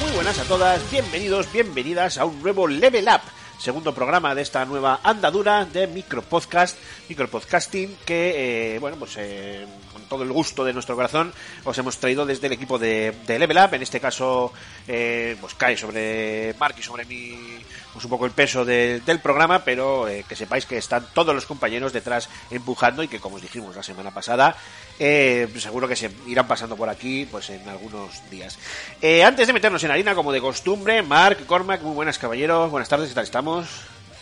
Muy buenas a todas, bienvenidos, bienvenidas a un nuevo Level Up, segundo programa de esta nueva andadura de micropodcast, micropodcasting, que, eh, bueno, pues eh, con todo el gusto de nuestro corazón os hemos traído desde el equipo de, de Level Up, en este caso, eh, pues cae sobre Mark y sobre mí, pues un poco el peso de- del programa, pero eh, que sepáis que están todos los compañeros detrás empujando y que, como os dijimos la semana pasada, eh, seguro que se irán pasando por aquí pues en algunos días. Eh, antes de meternos en harina, como de costumbre, Mark, Cormac, muy buenas caballeros, buenas tardes, ¿qué tal estamos?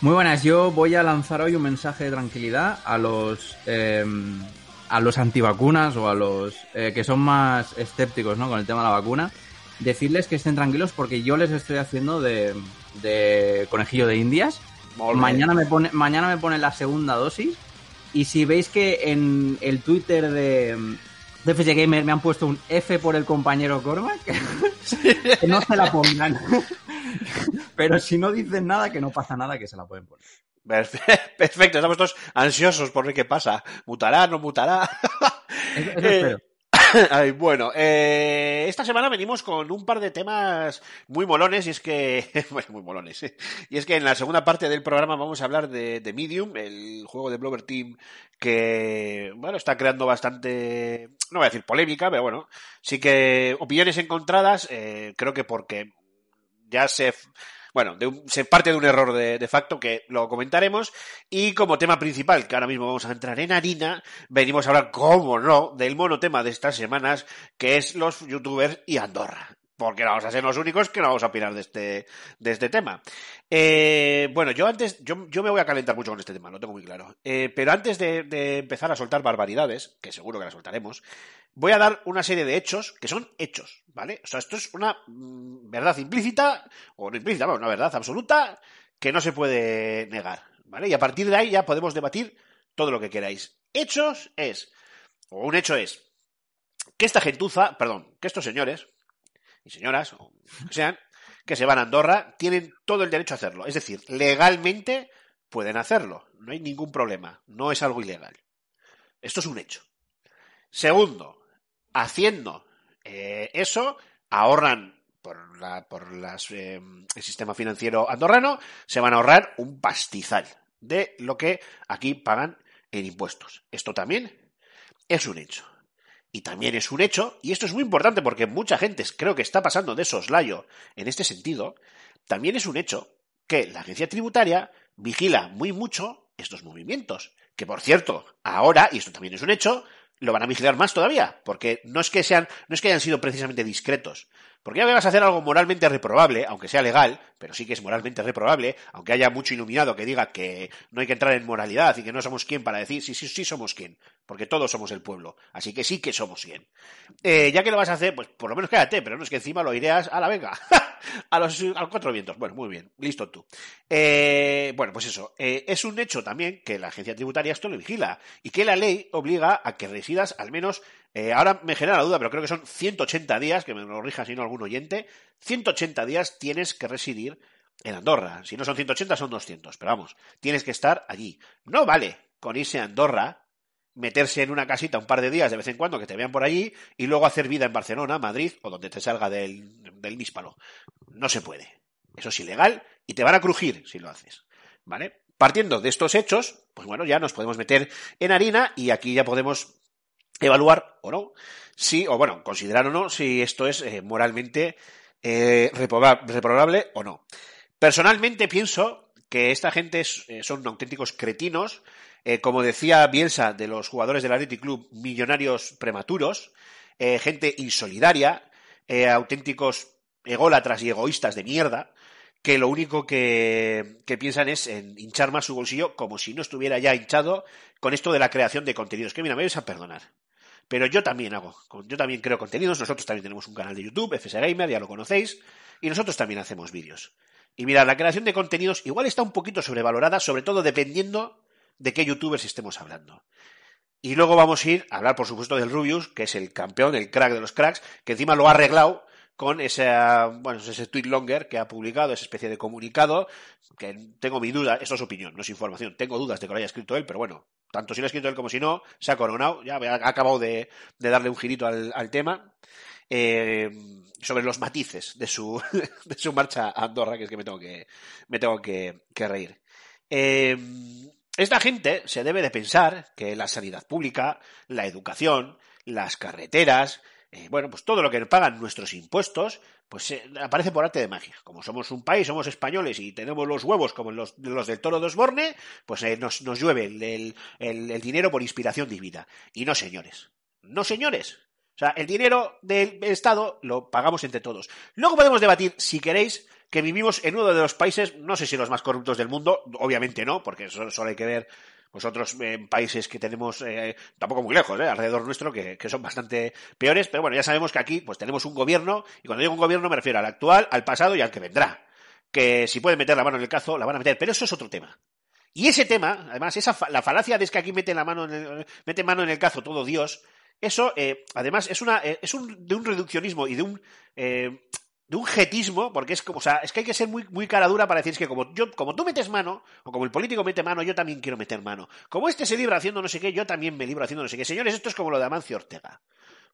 Muy buenas, yo voy a lanzar hoy un mensaje de tranquilidad a los a los antivacunas o a los que son más escépticos ¿no? con el tema de la vacuna. Decirles que estén tranquilos porque yo les estoy haciendo de, de conejillo de indias. Mañana me pone mañana me pone la segunda dosis y si veis que en el Twitter de de FG Gamer me han puesto un F por el compañero Cormac, que no se la pongan. Pero si no dicen nada, que no pasa nada, que se la pueden poner. Perfe- Perfecto, estamos todos ansiosos por ver qué pasa. ¿Mutará, no mutará? Eso, eso Eh, espero. Bueno, eh, esta semana venimos con un par de temas muy molones y es que, bueno, muy molones, ¿eh? y es que en la segunda parte del programa vamos a hablar de, de Medium, el juego de Blover Team que, bueno, está creando bastante, no voy a decir polémica, pero bueno, sí que opiniones encontradas, eh, creo que porque ya se, bueno, de un- se parte de un error de, de facto que lo comentaremos y como tema principal, que ahora mismo vamos a entrar en harina, venimos a hablar, como no, del monotema de estas semanas, que es los youtubers y Andorra. Porque no vamos a ser los únicos que no vamos a opinar de este, de este tema. Eh, bueno, yo antes, yo, yo me voy a calentar mucho con este tema, lo tengo muy claro. Eh, pero antes de, de empezar a soltar barbaridades, que seguro que las soltaremos, voy a dar una serie de hechos que son hechos, ¿vale? O sea, esto es una mm, verdad implícita, o no implícita, bueno, una verdad absoluta que no se puede negar, ¿vale? Y a partir de ahí ya podemos debatir todo lo que queráis. Hechos es, o un hecho es, que esta gentuza, perdón, que estos señores y señoras, o sean, que se van a Andorra, tienen todo el derecho a hacerlo. Es decir, legalmente pueden hacerlo. No hay ningún problema. No es algo ilegal. Esto es un hecho. Segundo, haciendo eh, eso, ahorran por, la, por eh, el sistema financiero andorrano, se van a ahorrar un pastizal de lo que aquí pagan en impuestos. Esto también es un hecho. Y también es un hecho, y esto es muy importante porque mucha gente creo que está pasando de soslayo en este sentido, también es un hecho que la agencia tributaria vigila muy mucho estos movimientos. Que por cierto, ahora, y esto también es un hecho, lo van a vigilar más todavía, porque no es que sean, no es que hayan sido precisamente discretos. Porque ya me vas a hacer algo moralmente reprobable, aunque sea legal, pero sí que es moralmente reprobable, aunque haya mucho iluminado que diga que no hay que entrar en moralidad y que no somos quien para decir sí, sí, sí somos quien, porque todos somos el pueblo, así que sí que somos quien. Eh, ya que lo vas a hacer, pues por lo menos quédate, pero no es que encima lo ireas a la venga, a los, a los cuatro vientos. Bueno, muy bien, listo tú. Eh, bueno, pues eso, eh, es un hecho también que la agencia tributaria esto lo vigila y que la ley obliga a que residas al menos eh, ahora me genera la duda, pero creo que son 180 días, que me lo rija si no algún oyente, 180 días tienes que residir en Andorra. Si no son 180, son 200, pero vamos, tienes que estar allí. No vale con irse a Andorra, meterse en una casita un par de días de vez en cuando que te vean por allí y luego hacer vida en Barcelona, Madrid o donde te salga del, del. No se puede. Eso es ilegal y te van a crujir si lo haces. ¿Vale? Partiendo de estos hechos, pues bueno, ya nos podemos meter en harina y aquí ya podemos evaluar o no si, o bueno, considerar o no si esto es eh, moralmente eh, reproba- reprobable o no. Personalmente pienso que esta gente es- eh, son auténticos cretinos como decía Bielsa, de los jugadores del Athletic Club, millonarios prematuros, gente insolidaria, auténticos ególatras y egoístas de mierda, que lo único que, que piensan es en hinchar más su bolsillo como si no estuviera ya hinchado con esto de la creación de contenidos. Que mira, me vais a perdonar. Pero yo también hago, yo también creo contenidos, nosotros también tenemos un canal de YouTube, FS Gamer, ya lo conocéis, y nosotros también hacemos vídeos. Y mira, la creación de contenidos igual está un poquito sobrevalorada, sobre todo dependiendo de qué youtubers estemos hablando. Y luego vamos a ir a hablar, por supuesto, del Rubius, que es el campeón, el crack de los cracks, que encima lo ha arreglado con ese, bueno, ese tweet longer que ha publicado, esa especie de comunicado, que tengo mi duda, esto es opinión, no es información, tengo dudas de que lo haya escrito él, pero bueno, tanto si lo ha escrito él como si no, se ha coronado, ya ha acabado de, de darle un girito al, al tema. Eh, sobre los matices de su, de su marcha a Andorra, que es que me tengo que, me tengo que, que reír. Eh, esta gente se debe de pensar que la sanidad pública, la educación, las carreteras, eh, bueno, pues todo lo que pagan nuestros impuestos, pues eh, aparece por arte de magia. Como somos un país, somos españoles y tenemos los huevos como los, los del toro de Osborne, pues eh, nos, nos, llueve el, el, dinero por inspiración divina. Y no, señores. No, señores. O sea, el dinero del Estado lo pagamos entre todos. Luego podemos debatir, si queréis, que vivimos en uno de los países, no sé si los más corruptos del mundo, obviamente no, porque solo hay que ver pues otros eh, países que tenemos eh, tampoco muy lejos, eh, alrededor nuestro, que, que, son bastante peores, pero bueno, ya sabemos que aquí pues tenemos un gobierno, y cuando digo un gobierno me refiero al actual, al pasado y al que vendrá. Que si pueden meter la mano en el cazo, la van a meter, pero eso es otro tema. Y ese tema, además, esa fa la falacia de es que aquí mete la mano en el, mete mano en el cazo todo Dios, eso, eh, además, es una, es un, de un reduccionismo y de un, de un jetismo, porque es como, o sea, es que hay que ser muy, muy cara dura para decir es que como yo, como tú metes mano, o como el político mete mano, yo también quiero meter mano. Como este se libra haciendo no sé qué, yo también me libro haciendo no sé qué. Señores, esto es como lo de Amancio Ortega.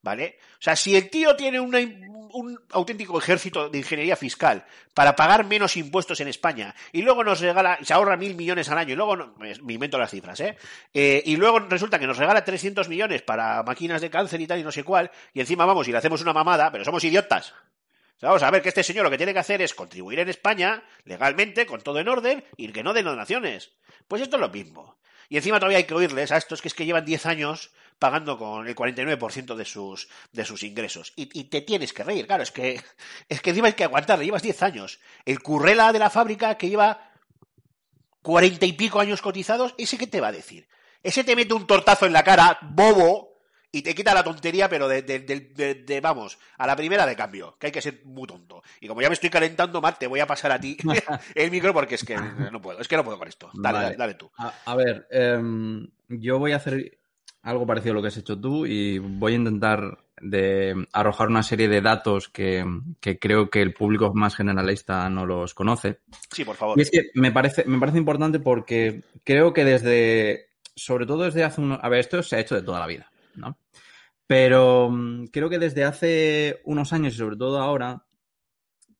¿Vale? O sea, si el tío tiene un auténtico ejército de ingeniería fiscal para pagar menos impuestos en España y luego nos regala, se ahorra mil millones al año y luego, me invento las cifras, ¿eh? ¿eh? Y luego resulta que nos regala 300 millones para máquinas de cáncer y tal y no sé cuál, y encima vamos y le hacemos una mamada, pero somos idiotas. Vamos a ver que este señor lo que tiene que hacer es contribuir en España legalmente, con todo en orden, y que no den donaciones. Pues esto es lo mismo. Y encima todavía hay que oírles a estos que es que llevan 10 años pagando con el 49% de sus, de sus ingresos. Y, te tienes que reír, claro, es que, es que encima hay que aguantarle, llevas 10 años. El currela de la fábrica que lleva 40 y pico años cotizados, ¿ese qué te va a decir? Ese te mete un tortazo en la cara, bobo, y te quita la tontería, pero de, de, de, de, vamos, a la primera de cambio, que hay que ser muy tonto. Y como ya me estoy calentando, Matt, te voy a pasar a ti el micro porque es que no puedo, es que no puedo con esto. Dale, vale. dale, dale, tú. A, a ver, eh, yo voy a hacer algo parecido a lo que has hecho tú y voy a intentar de arrojar una serie de datos que, que, creo que el público más generalista no los conoce. Sí, por favor. Y es que me parece, me parece importante porque creo que desde, sobre todo desde hace unos, a ver, esto se ha hecho de toda la vida, ¿no? Pero um, creo que desde hace unos años y sobre todo ahora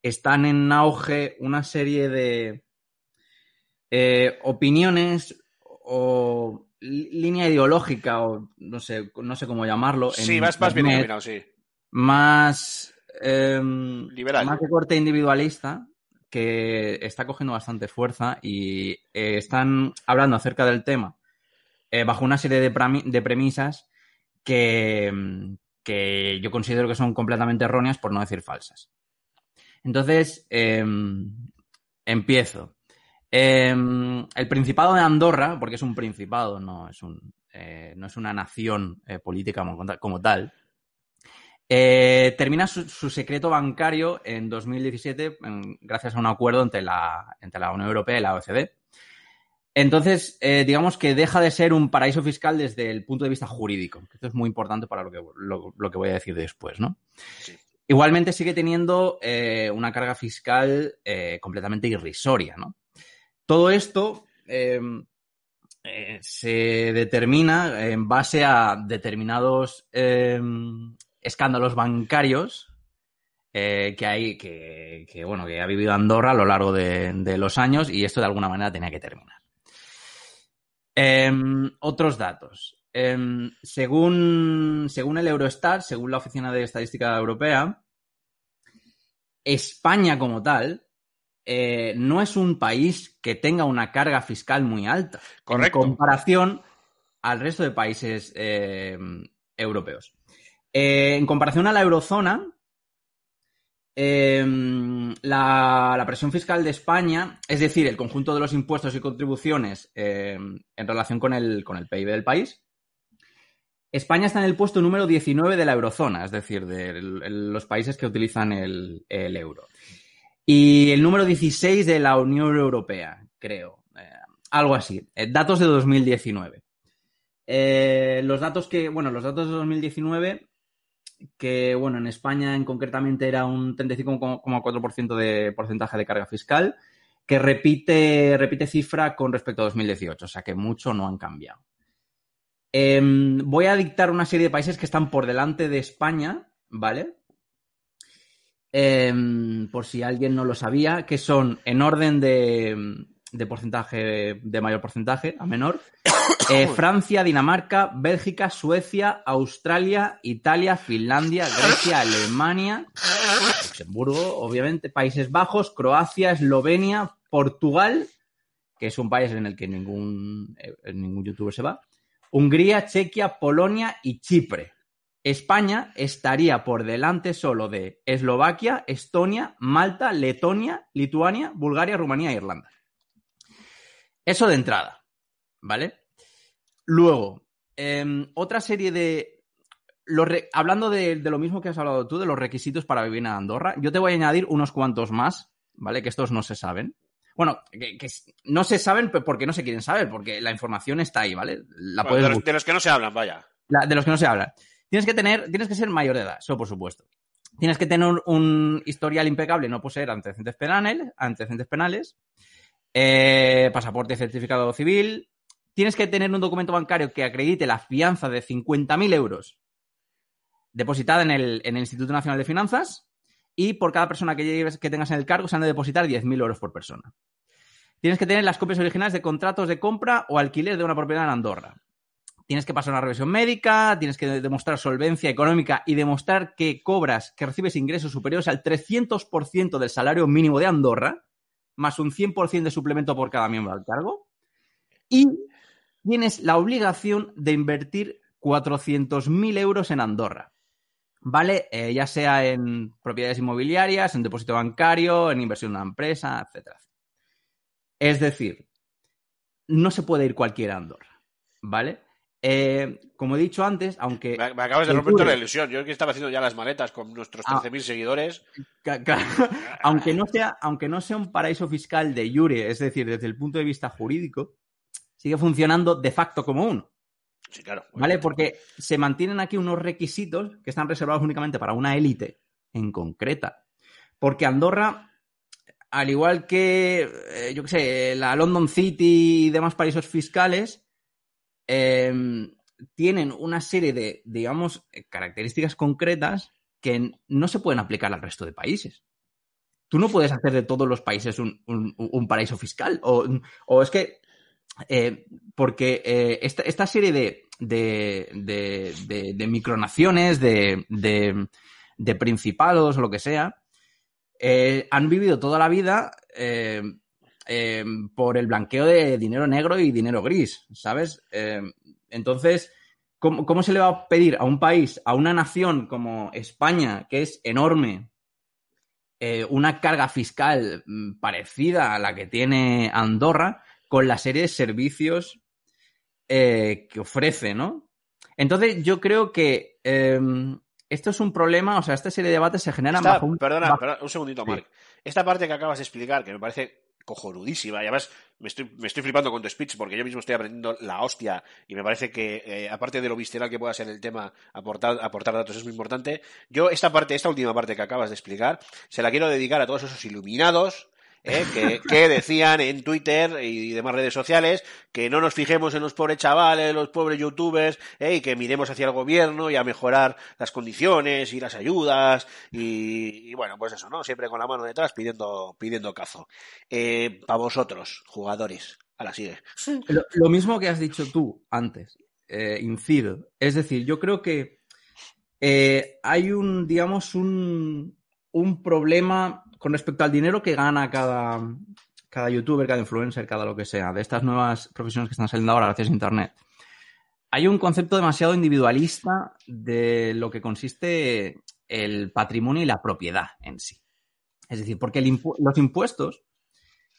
están en auge una serie de eh, opiniones o línea ideológica o no sé, no sé cómo llamarlo. Sí, más, más bien sí. Más, eh, Liberal. más de corte individualista que está cogiendo bastante fuerza y eh, están hablando acerca del tema eh, bajo una serie de, de premisas que, yo considero que son completamente erróneas, por no decir falsas. Entonces, eh, empiezo. Eh, el Principado de Andorra, porque es un principado, no es, un, eh, no es una nación eh, política como, tal, eh, termina su, secreto bancario en 2017 en, gracias a un acuerdo entre la, entre la Unión Europea y la OECD. Entonces, eh, digamos que deja de ser un paraíso fiscal desde el punto de vista jurídico. Esto es muy importante para lo que, lo, lo que voy a decir después, ¿no? Sí. Igualmente sigue teniendo eh, una carga fiscal eh, completamente irrisoria, ¿no? Todo esto eh, se determina en base a determinados eh, escándalos bancarios eh, que hay, que, que, bueno, que ha vivido Andorra a lo largo de, de, los años y esto de alguna manera tenía que terminar. Eh, otros datos. Eh, según, según el Eurostat, según la Oficina de Estadística Europea, España como tal eh, no es un país que tenga una carga fiscal muy alta. Correcto. En comparación al resto de países eh, europeos. Eh, en comparación a la eurozona, eh, la, presión fiscal de España, es decir, el conjunto de los impuestos y contribuciones eh, en relación con el, con el PIB del país, España está en el puesto número 19 de la eurozona, es decir, de los países que utilizan el, el euro. Y el número 16 de la Unión Europea, creo. Eh, algo así. Eh, datos de 2019. Eh, los datos que, bueno, los datos de 2019, que, bueno, en España en concretamente era un 35,4% de porcentaje de carga fiscal, que repite, repite cifra con respecto a 2018, o sea que mucho no han cambiado. Em, voy a dictar una serie de países que están por delante de España, ¿vale? Em, por si alguien no lo sabía, que son en orden de, de porcentaje, de mayor porcentaje a menor, eh, Francia, Dinamarca, Bélgica, Suecia, Australia, Italia, Finlandia, Grecia, Alemania, Luxemburgo, obviamente, Países Bajos, Croacia, Eslovenia, Portugal, que es un país en el que ningún, eh, ningún youtuber se va, Hungría, Chequia, Polonia y Chipre. España estaría por delante solo de Eslovaquia, Estonia, Malta, Letonia, Lituania, Bulgaria, Rumanía e Irlanda. Eso de entrada, ¿vale? Luego, em, otra serie de... los re- hablando de, de lo mismo que has hablado tú, de los requisitos para vivir en Andorra, yo te voy a añadir unos cuantos más, ¿vale? Que estos no se saben. Bueno, que, no se saben porque no se quieren saber, porque la información está ahí, ¿vale? La Bueno, puedes de, los, buscar. de los que no se hablan, vaya. La- de los que no se habla. Tienes que tener, tienes que ser mayor de edad, eso por supuesto. Tienes que tener un historial impecable, no poseer antecedentes penales, antecedentes penales, eh, pasaporte y certificado civil. Tienes que tener un documento bancario que acredite la fianza de 50.000 euros depositada en el, Instituto Nacional de Finanzas y por cada persona que, que tengas en el cargo se han de depositar 10.000 euros por persona. Tienes que tener las copias originales de contratos de compra o alquiler de una propiedad en Andorra tienes que pasar una revisión médica, tienes que demostrar solvencia económica y demostrar que cobras, que recibes ingresos superiores al 300% del salario mínimo de Andorra, más un 100% de suplemento por cada miembro al cargo. Y tienes la obligación de invertir 400.000 euros en Andorra. ¿Vale? Eh, ya sea en propiedades inmobiliarias, en depósito bancario, en inversión en una empresa, etc. Es decir, no se puede ir cualquiera a Andorra. ¿Vale? Eh, como he dicho antes, aunque. Me, me acabas de romper toda la ilusión. Yo que estaba haciendo ya las maletas con nuestros Ah. 13.000 seguidores. ca- ca- aunque, no sea, aunque no sea un paraíso fiscal de Jure, es decir, desde el punto de vista jurídico, sigue funcionando de facto como uno. Sí, claro. ¿Vale? Porque se mantienen aquí unos requisitos que están reservados únicamente para una élite en concreta. Porque Andorra, al igual que, eh, yo qué sé, la London City y demás paraísos fiscales, eh, tienen una serie de, digamos, eh, características concretas que no se pueden aplicar al resto de países. Tú no puedes hacer de todos los países un, paraíso fiscal. O, es que eh, porque eh, esta, serie de, de, micronaciones, de, principados o lo que sea, han vivido toda la vida eh, eh, por el blanqueo de dinero negro y dinero gris, ¿sabes? Eh, entonces, ¿cómo, ¿cómo se le va a pedir a un país, a una nación como España, que es enorme, eh, una carga fiscal mm, parecida a la que tiene Andorra, con la serie de servicios eh, que ofrece, ¿no? Entonces, yo creo que eh, esto es un problema, o sea, esta serie de debates se generan Esta- bajo un... perdona, bajo- perdona, un segundito, Sí. Marc. Esta parte que acabas de explicar, que me parece cojonudísima, y además me estoy, me estoy flipando con tu speech porque yo mismo estoy aprendiendo la hostia y me parece que, eh, aparte de lo visceral que pueda ser el tema, aportar, aportar datos es muy importante. Yo esta parte, esta última parte que acabas de explicar, se la quiero dedicar a todos esos iluminados ¿eh? que, que decían en Twitter y demás redes sociales que no nos fijemos en los pobres chavales, los pobres youtubers, ¿eh? y que miremos hacia el gobierno y a mejorar las condiciones y las ayudas y, y bueno, pues eso, ¿no? Siempre con la mano detrás pidiendo, pidiendo cazo. Eh, para vosotros, jugadores, a la sigue. Lo, lo mismo que has dicho tú antes, eh, incido. Es decir, yo creo que eh, hay un, digamos, un, un problema con respecto al dinero que gana cada, cada youtuber, cada influencer, cada lo que sea, de estas nuevas profesiones que están saliendo ahora gracias a Internet, hay un concepto demasiado individualista de lo que consiste el patrimonio y la propiedad en sí. Es decir, porque los impuestos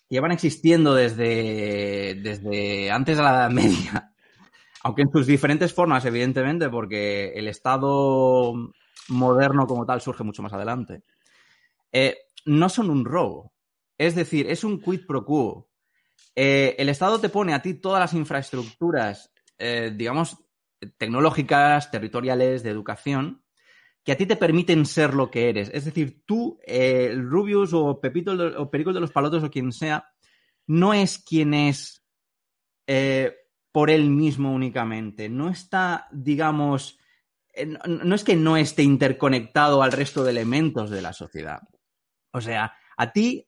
llevan existiendo desde, desde antes de la Edad Media, aunque en sus diferentes formas, evidentemente, porque el Estado moderno como tal surge mucho más adelante, eh, no son un robo. Es decir, es un quid pro quo. Eh, el Estado te pone a ti todas las infraestructuras, eh, digamos, tecnológicas, territoriales, de educación, que a ti te permiten ser lo que eres. Es decir, tú, eh, Rubius o Pepito o Perico de los Palotos o quien sea, no es quien es eh, por él mismo únicamente. No está, digamos, no es que no esté interconectado al resto de elementos de la sociedad. O sea, a ti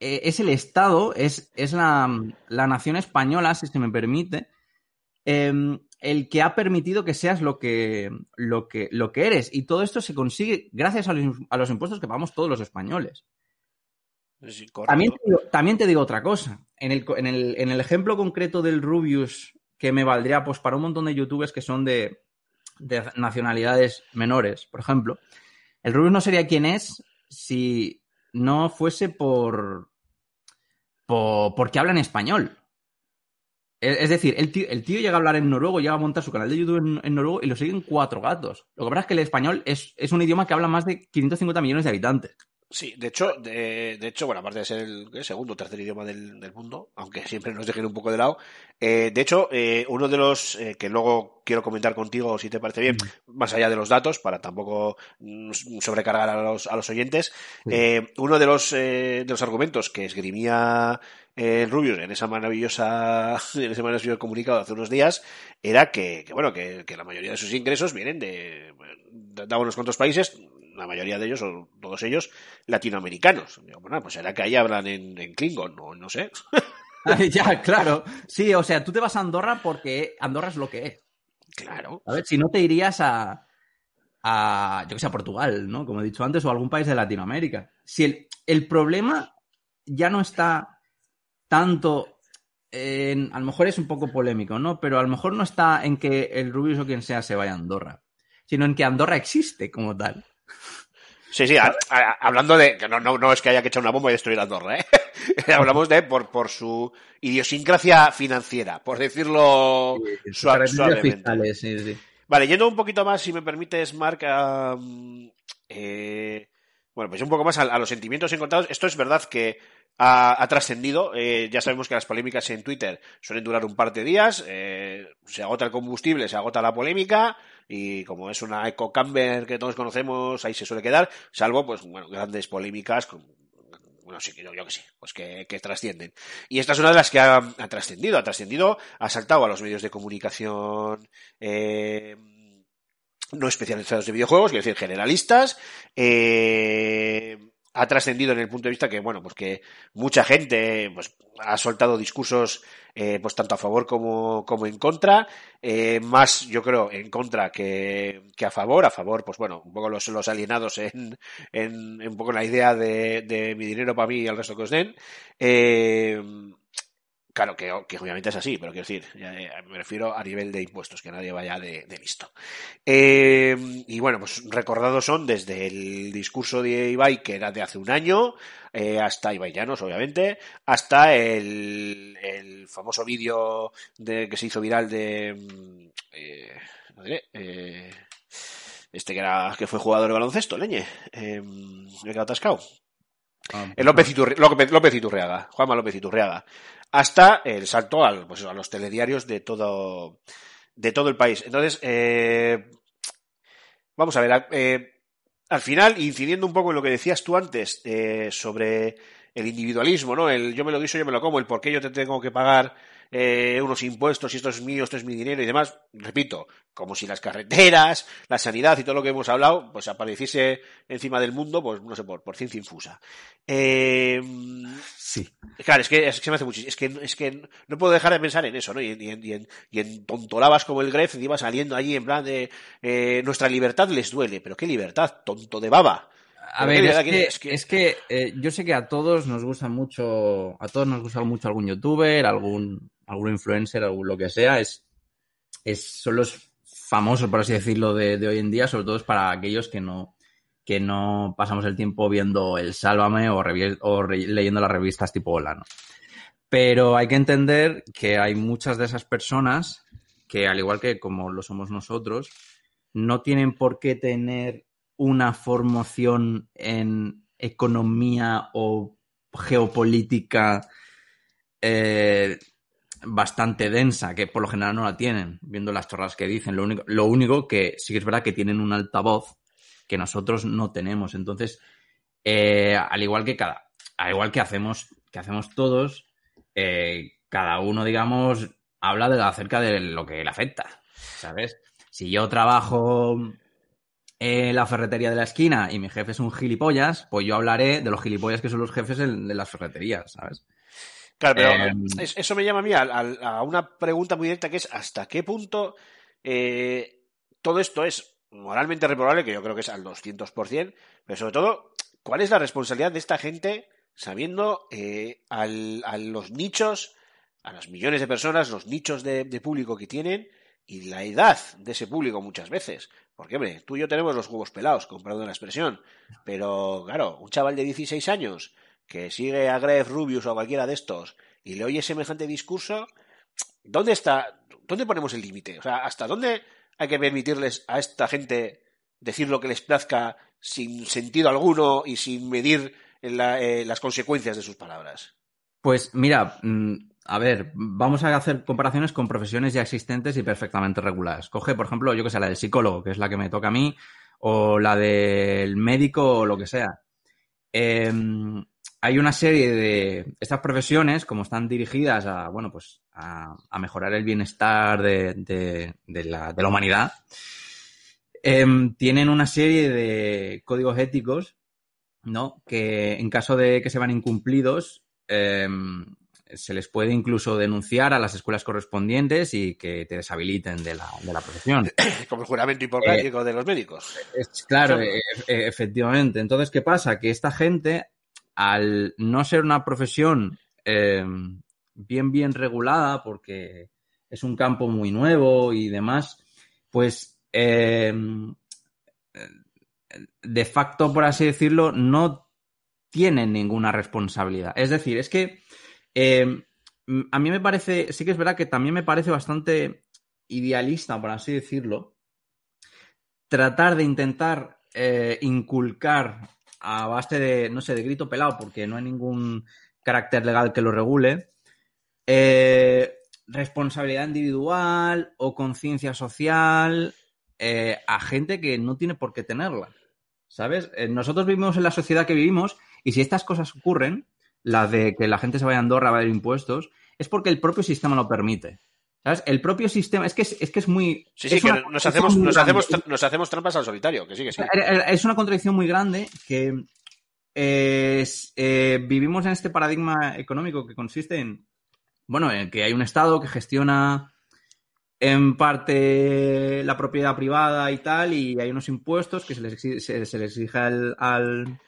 eh, es el Estado, es, es la, la nación española, si se me permite, em, el que ha permitido que seas lo que, lo que, lo que eres. Y todo esto se consigue gracias a los, a los impuestos que pagamos todos los españoles. Sí. También te, digo, también te digo otra cosa. En el, en, el, en el ejemplo concreto del Rubius, que me valdría pues, para un montón de youtubers que son de, de nacionalidades menores, por ejemplo, el Rubius no sería quien es si no fuese por, por porque habla en español. Es es decir, el tío, el tío llega a hablar en noruego, llega a montar su canal de YouTube en, en noruego y lo siguen cuatro gatos. Lo que pasa es que el español es, es un idioma que habla más de 550 millones de habitantes. Sí, de hecho, de, de hecho, bueno, aparte de ser el, segundo o tercer idioma del, del mundo, aunque siempre nos dejen un poco de lado, eh, de hecho, eh, uno de los eh, que luego quiero comentar contigo, si te parece bien, más allá de los datos, para tampoco mm, sobrecargar a los, a los oyentes, eh, uno de los, eh, de los argumentos que esgrimía eh, Rubius en esa maravillosa, en ese maravilloso comunicado hace unos días, era que, que, bueno, que, que la mayoría de sus ingresos vienen de, daba unos cuantos países, la mayoría de ellos, o todos ellos, latinoamericanos. Digo, bueno, pues será que ahí hablan en, en Klingon, o no sé. ya, claro. Sí, o sea, tú te vas a Andorra porque Andorra es lo que es. Claro. A ver, si no te irías a, a yo que sé, a Portugal, ¿no? Como he dicho antes, o a algún país de Latinoamérica. Si el, el problema ya no está tanto en, a lo mejor es un poco polémico, ¿no? Pero a lo mejor no está en que el Rubius o quien sea se vaya a Andorra, sino en que Andorra existe como tal. Sí, sí, a- a- hablando de que no, no, no es que haya que echar una bomba y destruir Andorra, ¿eh? Hablamos de por, por su idiosincrasia financiera, por decirlo suave- Beneficios suavemente. fiscales, sí, sí. Vale, yendo un poquito más, si me permites, Marc, a, mm, eh, bueno, pues un poco más a, a los sentimientos encontrados. Esto es verdad que ha, ha trascendido. eh, ya sabemos que las polémicas en Twitter suelen durar un par de días. eh, se agota el combustible, se agota la polémica. Y como es una eco camber que todos conocemos, ahí se suele quedar. Salvo, pues, bueno, grandes polémicas con, bueno, sí, yo, yo que sé, pues que, que trascienden. Y esta es una de las que ha, ha trascendido, ha trascendido, ha saltado a los medios de comunicación eh, no especializados de videojuegos, quiero decir, generalistas, eh, ha trascendido en el punto de vista que, bueno, pues que mucha gente pues, ha soltado discursos eh, pues tanto a favor como, como en contra, eh, más yo creo en contra que, que a favor, a favor, pues bueno, un poco los, los alienados en, en, un poco la idea de, de mi dinero para mí y el resto que os den. Eh, Claro, que, que obviamente es así, pero quiero decir, eh, me refiero a nivel de impuestos, que nadie vaya de, de listo. Eh, y bueno, pues recordados son desde el discurso de Ibai, que era de hace un año, eh, hasta Ibai Llanos, obviamente, hasta el, famoso vídeo de, que se hizo viral de... mm, Eh, no diré, eh, este que, era, que fue jugador de baloncesto, leñe, me he quedado atascado. Ah, López, Iturri- López, López Iturriaga, Juanma López Iturriaga, hasta el salto al, pues, a los telediarios de todo, de todo el país. Entonces, eh, vamos a ver, eh, al final, incidiendo un poco en lo que decías tú antes eh, sobre el individualismo, ¿no? El yo me lo guiso, yo me lo como, el por qué yo te tengo que pagar eh, unos impuestos y esto es mío, esto es mi dinero y demás. Repito, como si las carreteras, la sanidad y todo lo que hemos hablado, pues apareciese encima del mundo, pues no sé, por, por ciencia infusa. Eh, Sí. Claro, es que, es que se me hace muchísimo. Es que, es que no puedo dejar de pensar en eso, ¿no? Y, en- y en, y en, y en tontolabas como el Gref, encima saliendo allí en plan de eh, nuestra libertad les duele. ¿Pero qué libertad? Tonto de baba. A ver, que- es que- es que, eh, yo sé que a todos nos gusta mucho, a todos nos gusta mucho algún youtuber, algún, algún influencer, algún lo que sea, es, es, son los famosos, por así decirlo, de, de hoy en día, sobre todo es para aquellos que no, que no pasamos el tiempo viendo el Sálvame o, leyendo las revistas tipo Hola. Pero hay que entender que hay muchas de esas personas que, al igual que como lo somos nosotros, no tienen por qué tener una formación en economía o geopolítica eh, bastante densa, que por lo general no la tienen, viendo las chorras que dicen. Lo único, lo único que sí que es verdad que tienen un altavoz que nosotros no tenemos. Entonces, eh, al igual que cada, al igual que hacemos, que hacemos todos, eh, cada uno, digamos, habla de, acerca de lo que le afecta, ¿sabes? Si yo trabajo en la ferretería de la esquina y mi jefe es un gilipollas, pues yo hablaré de los gilipollas que son los jefes de las ferreterías, ¿sabes? Claro, pero Eh, es- eso me llama a mí a, a- a una pregunta muy directa que es ¿hasta qué punto eh, todo esto es moralmente reprobable? Que yo creo que es al 200%, pero sobre todo, ¿cuál es la responsabilidad de esta gente sabiendo eh, al- a los nichos, a los millones de personas, los nichos de, de público que tienen y la edad de ese público muchas veces? Porque, hombre, tú y yo tenemos los huevos pelados, comprando la expresión, pero claro, un chaval de 16 años que sigue a Gref Rubius o a cualquiera de estos y le oye semejante discurso, ¿dónde está? ¿Dónde ponemos el límite? O sea, ¿hasta dónde hay que permitirles a esta gente decir lo que les plazca sin sentido alguno y sin medir eh, las consecuencias de sus palabras? Pues mira, mm, a ver, vamos a hacer comparaciones con profesiones ya existentes y perfectamente reguladas. Coge, por ejemplo, yo que sé, la del psicólogo, que es la que me toca a mí, o la del médico o lo que sea. Eh, hay una serie de estas profesiones, como están dirigidas a, bueno, pues a, a mejorar el bienestar de, de- de la, de la humanidad, em, tienen una serie de códigos éticos, ¿no? Que en caso de que se van incumplidos, em, se les puede incluso denunciar a las escuelas correspondientes y que te deshabiliten de la, la profesión. Como el juramento hipocrático de los médicos. Es, claro, Claro. e- e- efectivamente. Entonces, ¿qué pasa? Que esta gente, al no ser una profesión eh, bien, bien regulada, porque es un campo muy nuevo y demás, pues eh, de facto, por así decirlo, no tienen ninguna responsabilidad. Es decir, es que eh, a mí me parece, sí que es verdad que también me parece bastante idealista, por así decirlo, tratar de intentar inculcar a base de, no sé, de grito pelado, porque no hay ningún carácter legal que lo regule, eh, responsabilidad individual o conciencia social eh, a gente que no tiene por qué tenerla. ¿Sabes? Eh, nosotros vivimos en la sociedad que vivimos y si estas cosas ocurren, la de que la gente se vaya a Andorra a pagar impuestos, es porque el propio sistema lo permite. ¿Sabes? El propio sistema, es que es, es, que es muy... Sí, sí, es que una nos hacemos, nos, hacemos, nos hacemos trampas al solitario, que sí, que sí. Es una contradicción muy grande que es, eh, vivimos en este paradigma económico que consiste en, bueno, en que hay un Estado que gestiona en parte la propiedad privada y tal, y hay unos impuestos que se les exige, se, se les exige al, al,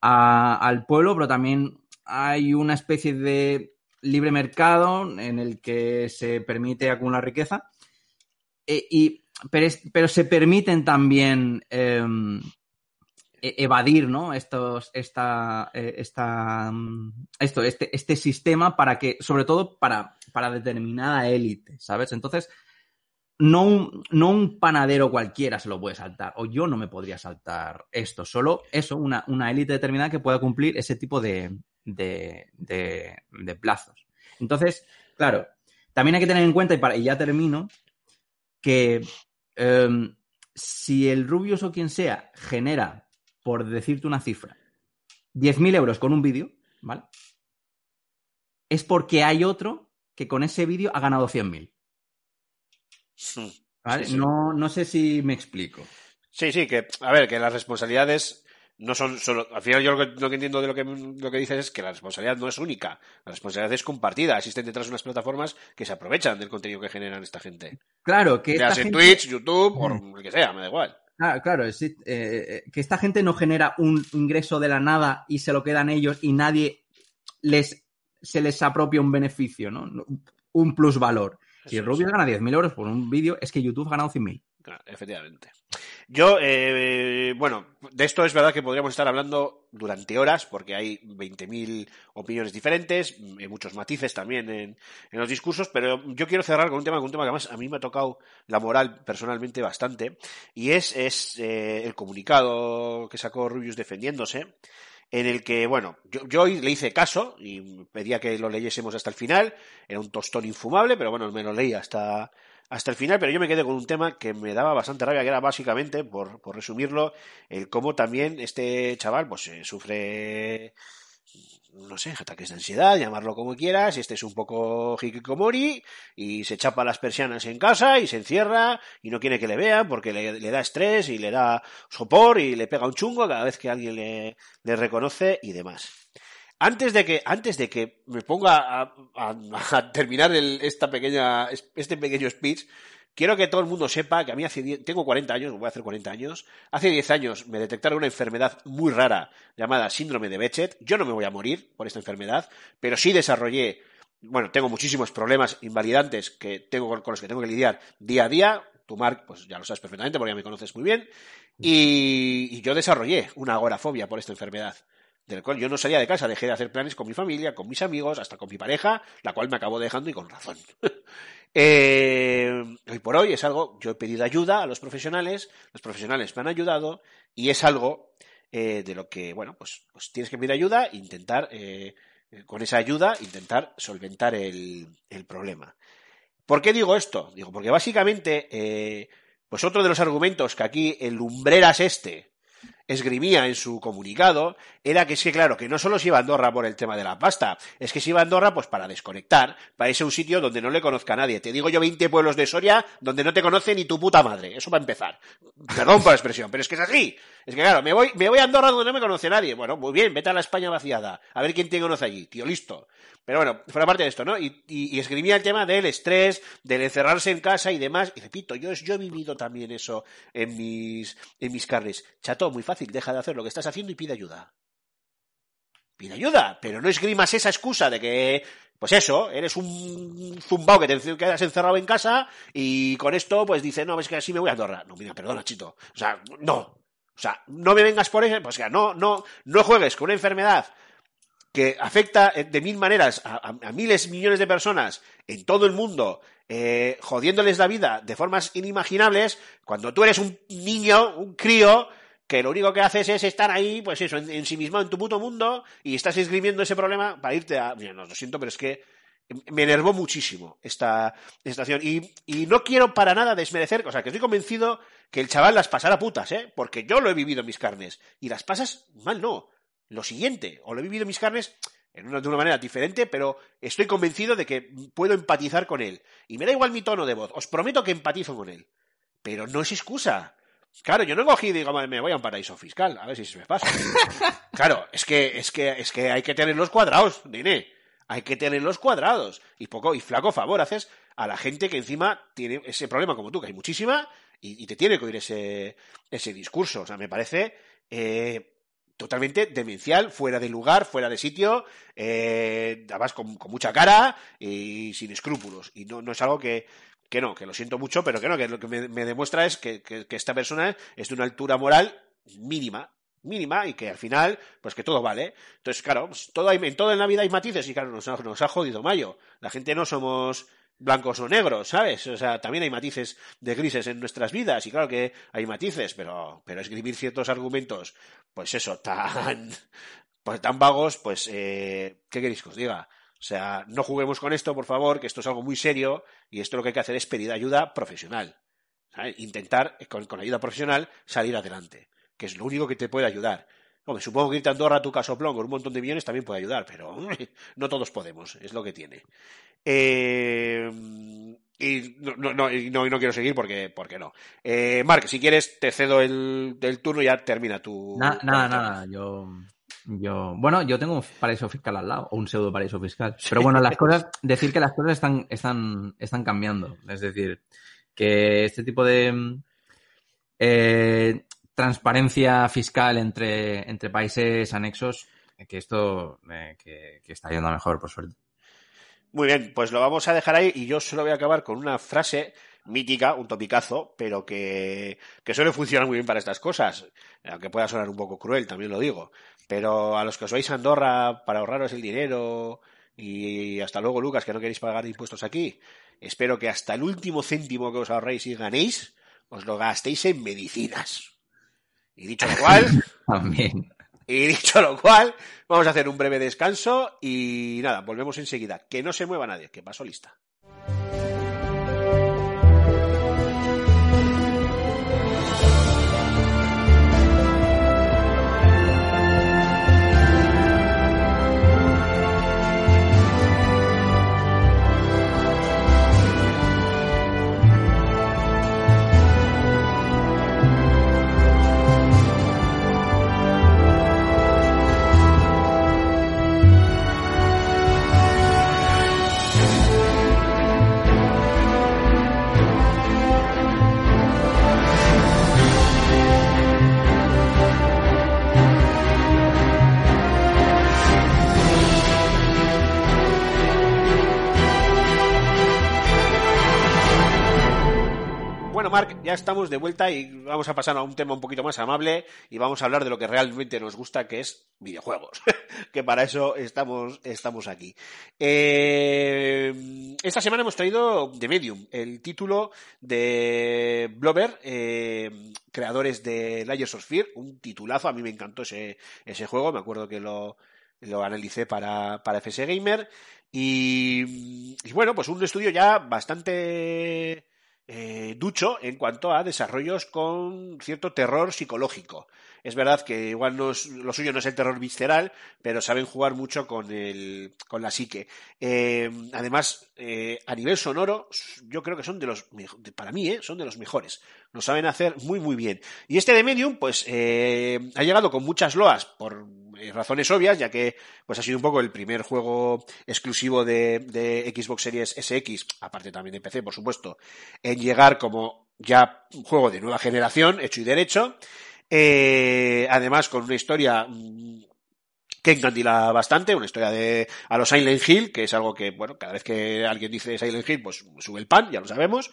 a- al pueblo, pero también hay una especie de libre mercado en el que se permite acumular riqueza. Eh, y, pero, pero se permiten también em, e- evadir ¿no? Estos, esta, eh, esta, mm, esto, este, este sistema para que, sobre todo para, para determinada élite, ¿sabes? Entonces, no un, no un panadero cualquiera se lo puede saltar, o yo no me podría saltar esto, solo eso, una, una élite determinada que pueda cumplir ese tipo de, de, de- de plazos. Entonces, claro, también hay que tener en cuenta, y, para, y ya termino, que em, si el Rubius o quien sea genera, por decirte una cifra, 10.000 euros con un vídeo, ¿vale? Es porque hay otro que con ese vídeo ha ganado 100.000. Mm. ¿vale? Sí, sí. No, no sé si me explico. Sí, sí, que, a ver, que las responsabilidades no son solo. Al final, yo lo que, lo que entiendo de lo que, lo que dices es que la responsabilidad no es única. La responsabilidad es compartida. Existen detrás unas plataformas que se aprovechan del contenido que generan esta gente. Claro, que Ya sea en gente- Twitch, YouTube o el que sea, me da igual. Ah, claro, es, eh, eh, que esta gente no genera un ingreso de la nada y se lo quedan ellos y nadie les se les apropia un beneficio, ¿no? Un plusvalor. Si Rubius es. gana 10.000 euros por un vídeo, es que YouTube ha ganado 100.000. Efectivamente. Yo, eh, bueno, de esto es verdad que podríamos estar hablando durante horas, porque hay 20.000 opiniones diferentes, muchos matices también en, en los discursos, pero yo quiero cerrar con un tema, con un tema que además a mí me ha tocado la moral personalmente bastante, y es, es eh, el comunicado que sacó Rubius defendiéndose, en el que, bueno, yo, yo le hice caso y pedía que lo leyésemos hasta el final, era un tostón infumable, pero bueno, me lo leí hasta, hasta el final, pero yo me quedé con un tema que me daba bastante rabia, que era básicamente, por, por resumirlo, el cómo también este chaval pues eh, sufre, no sé, ataques de ansiedad, llamarlo como quieras, este es un poco hikikomori y se chapa las persianas en casa y se encierra y no quiere que le vean porque le, le da estrés y le da sopor y le pega un chungo cada vez que alguien le, le reconoce y demás. Antes de que, antes de que me ponga a, a- a terminar el- esta pequeña, este pequeño speech, quiero que todo el mundo sepa que a mí hace 10 tengo 40 años, voy a hacer 40 años, hace 10 años me detectaron una enfermedad muy rara llamada síndrome de Bechet. Yo no me voy a morir por esta enfermedad, pero sí desarrollé, bueno, tengo muchísimos problemas invalidantes que tengo con, los que tengo que lidiar día a día. Tú, Marc, pues ya lo sabes perfectamente porque ya me conoces muy bien. Y, y yo desarrollé una agorafobia por esta enfermedad del cual yo no salía de casa, dejé de hacer planes con mi familia, con mis amigos, hasta con mi pareja, la cual me acabó dejando y con razón. Eh, hoy por hoy es algo, yo he pedido ayuda a los profesionales, los profesionales me han ayudado y es algo eh, de lo que, bueno, pues, pues tienes que pedir ayuda e intentar, eh, con esa ayuda, intentar solventar el, el problema. ¿Por qué digo esto? Digo, porque básicamente, pues otro de los argumentos que aquí el lumbreras este esgrimía en su comunicado era que es que, claro, que no solo se iba a Andorra por el tema de la pasta, es que se iba a Andorra pues para desconectar, para irse a un sitio donde no le conozca a nadie. Te digo yo 20 pueblos de Soria donde no te conoce ni tu puta madre. Eso va a empezar. Perdón por la expresión, pero es que es así. Es que, claro, me voy, me voy a Andorra donde no me conoce nadie. Bueno, muy bien, vete a la España vaciada. A ver quién te conoce allí, tío, listo. Pero bueno, fuera parte de esto, ¿no? Y, y, y esgrimía el tema del estrés, del encerrarse en casa y demás. Y repito, yo, yo he vivido también eso en mis, en mis carnes. Chato, muy fácil, deja de hacer lo que estás haciendo y pide ayuda. Pide ayuda, pero no esgrimas esa excusa de que, pues eso, eres un zumbao que te quedas encerrado en casa y con esto, pues dice, no, es que así me voy a Andorra. No, mira, perdona, chito. O sea, no. O sea, no me vengas por eso, pues que no, no, no juegues con una enfermedad que afecta de mil maneras a, a, a miles, millones de personas en todo el mundo, eh, jodiéndoles la vida de formas inimaginables, cuando tú eres un niño, un crío, que lo único que haces es estar ahí, pues eso, en, en sí mismo, en tu puto mundo, y estás escribiendo ese problema para irte a... Mira, no, lo siento, pero es que me enervó muchísimo esta, esta acción. Y, y, no quiero para nada desmerecer, o sea, que estoy convencido que el chaval las pasará putas, ¿eh? Porque yo lo he vivido en mis carnes. Y las pasas mal, no. Lo siguiente, o lo he vivido en mis carnes en una, de una manera diferente, pero estoy convencido de que puedo empatizar con él. Y me da igual mi tono de voz, os prometo que empatizo con él. Pero no es excusa. Claro, yo no cogí y digo, me voy a un paraíso fiscal, a ver si se me pasa. claro, es que, es que, es que hay que tener los cuadrados, nene. Hay que tener los cuadrados. Y poco, y flaco favor haces a la gente que encima tiene ese problema como tú, que hay muchísima, y, y te tiene que oír ese, ese discurso. O sea, me parece eh, totalmente demencial, fuera de lugar, fuera de sitio, eh, además con, mucha cara y sin escrúpulos. Y no, no es algo que, que no, que lo siento mucho, pero que no, que lo que me, demuestra es que, que, esta persona es de una altura moral mínima, mínima, y que al final, pues que todo vale. Entonces, claro, pues todo en toda la vida hay matices, y claro, nos nos ha jodido Mayo. La gente no somos blancos o negros, ¿sabes? O sea, también hay matices de grises en nuestras vidas, y claro que hay matices, pero, pero escribir ciertos argumentos, pues eso, tan, pues tan vagos, pues, eh, ¿qué queréis que os diga? O sea, no juguemos con esto, por favor, que esto es algo muy serio y esto lo que hay que hacer es pedir ayuda profesional. Intentar, con, con, ayuda profesional, salir adelante, que es lo único que te puede ayudar. Hombre, supongo que irte a Andorra a tu casoplón con un montón de millones también puede ayudar, pero no todos podemos, es lo que tiene. Eh, y no, no, no, no, quiero seguir porque, porque no. Eh, Marc, si quieres, te cedo el, el turno y ya termina tu. Nada, nada, nada, yo. Yo, bueno, yo tengo un paraíso fiscal al lado, o un pseudo paraíso fiscal. Pero bueno, las cosas, decir que las cosas están, están, están cambiando. Es decir, que este tipo de. eh, transparencia fiscal entre, países anexos, que esto eh, que, que está yendo mejor, por suerte. Muy bien, pues lo vamos a dejar ahí y yo solo voy a acabar con una frase mítica, un topicazo, pero que, que suele funcionar muy bien para estas cosas, aunque pueda sonar un poco cruel, también lo digo. Pero a los que os vais a Andorra para ahorraros el dinero y hasta luego, Lucas, que no queréis pagar impuestos aquí, espero que hasta el último céntimo que os ahorréis y ganéis, os lo gastéis en medicinas. Y dicho lo cual, También. y dicho lo cual, vamos a hacer un breve descanso y nada, volvemos enseguida. Que no se mueva nadie, que paso lista. Estamos de vuelta y vamos a pasar a un tema un poquito más amable y vamos a hablar de lo que realmente nos gusta, que es videojuegos. que para eso estamos, estamos aquí. Eh, esta semana hemos traído The Medium, el título de Blover, eh, creadores de Layers of Fear, un titulazo. A mí me encantó ese, ese juego, me acuerdo que lo, lo analicé para, para FS Gamer. Y bueno, pues un estudio ya bastante eh, ducho en cuanto a desarrollos con cierto terror psicológico. Es verdad que igual no es- lo suyo no es el terror visceral, pero saben jugar mucho con, el, con la psique. Eh, además, eh, a nivel sonoro, yo creo que son de los, para mí, son de los mejores. Lo saben hacer muy, muy bien. Y este de Medium, pues, ha llegado con muchas loas por razones obvias, ya que pues ha sido un poco el primer juego exclusivo de, de Xbox Series SX, aparte también de PC, por supuesto, en llegar como ya un juego de nueva generación, hecho y derecho. Eh, además, con una historia mm, que encandila bastante, una historia de a los Silent Hill, que es algo que, bueno, cada vez que alguien dice Silent Hill, pues sube el pan, ya lo sabemos.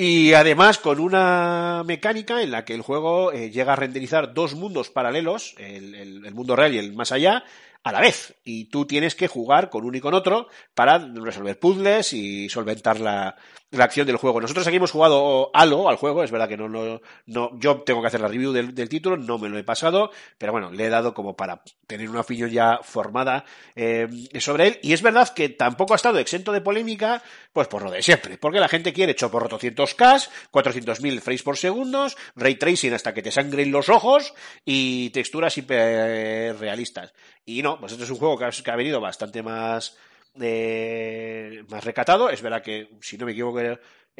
Y además con una mecánica en la que el juego eh, llega a renderizar dos mundos paralelos, el, el- el mundo real y el más allá, a la vez. Y tú tienes que jugar con uno y con otro para resolver puzzles y solventar la, la acción del juego. Nosotros aquí hemos jugado Halo al juego, es verdad que no, no, no yo tengo que hacer la review del, del título, no me lo he pasado, pero bueno, le he dado como para tener una opinión ya formada eh, sobre él. Y es verdad que tampoco ha estado exento de polémica, pues por lo de siempre, porque la gente quiere choporro 200K, 400.000 frames por segundo, ray tracing hasta que te sangren los ojos y texturas hiper realistas. Y no, pues esto es un juego que ha, venido bastante más eh, más recatado. Es verdad que, si no me equivoco,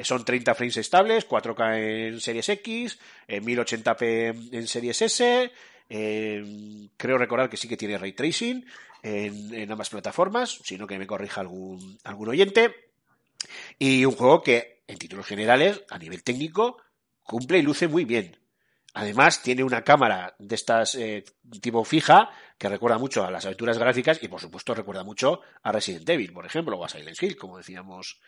son 30 frames estables, 4K en Series X, eh, 1080p en Series S. eh, creo recordar que sí que tiene ray tracing en, en ambas plataformas, sino que me corrija algún, algún oyente. Y un juego que, en títulos generales, a nivel técnico, cumple y luce muy bien. Además, tiene una cámara de estas eh, tipo fija que recuerda mucho a las aventuras gráficas y, por supuesto, recuerda mucho a Resident Evil, por ejemplo, o a Silent Hill, como decíamos,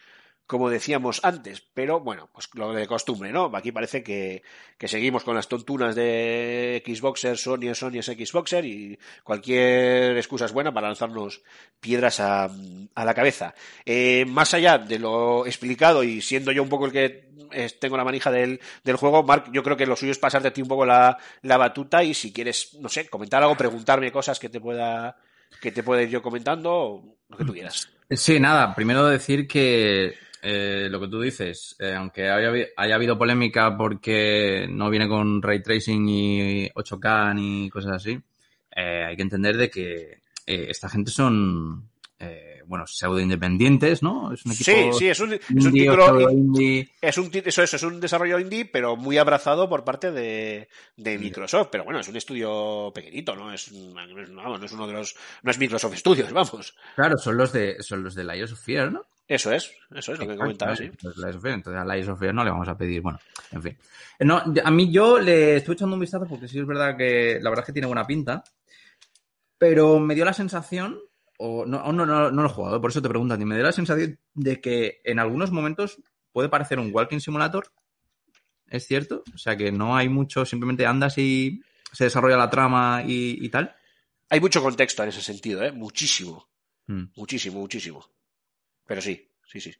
como decíamos antes. Pero bueno, pues lo de costumbre, ¿no? Aquí parece que, que seguimos con las tontunas de Xboxer, Sony, Sony es Xboxer y cualquier excusa es buena para lanzarnos piedras a, a la cabeza. Eh, más allá de lo explicado y siendo yo un poco el que eh, tengo la manija del, del juego, Mark, yo creo que lo suyo es pasarte a ti un poco la, la batuta y si quieres, no sé, comentar algo, preguntarme cosas que te pueda que te pueda ir yo comentando, o lo que tú quieras. Sí, nada, primero decir que eh, lo que tú dices, eh, aunque haya, haya habido polémica porque no viene con ray tracing ni 8K ni cosas así, eh, hay que entender de que eh, esta gente son eh, bueno, pseudo independientes, ¿no? Es un equipo Sí, sí, es un, es un indie título. indie. Es un, ti- eso es, es un desarrollo indie, pero muy abrazado por parte de, de Microsoft. Pero bueno, es un estudio pequeñito, ¿no? Es, vamos, no es uno de los. No es Microsoft Studios, vamos. Claro, son los de, son los de Lies of Fear, ¿no? Eso es, eso es lo que comentaba, sí. Entonces a Lies of Fear no le vamos a pedir, bueno, en fin. No, a mí yo le estoy echando un vistazo porque sí es verdad que la verdad es que tiene buena pinta, pero me dio la sensación, o no, aún no, no, no lo he jugado, por eso te pregunto a ti, me dio la sensación de que en algunos momentos puede parecer un walking simulator, ¿es cierto? O sea que no hay mucho, simplemente andas y se desarrolla la trama y, y tal. Hay mucho contexto en ese sentido, ¿eh? Muchísimo. Mm. Muchísimo, muchísimo. Pero sí, sí, sí.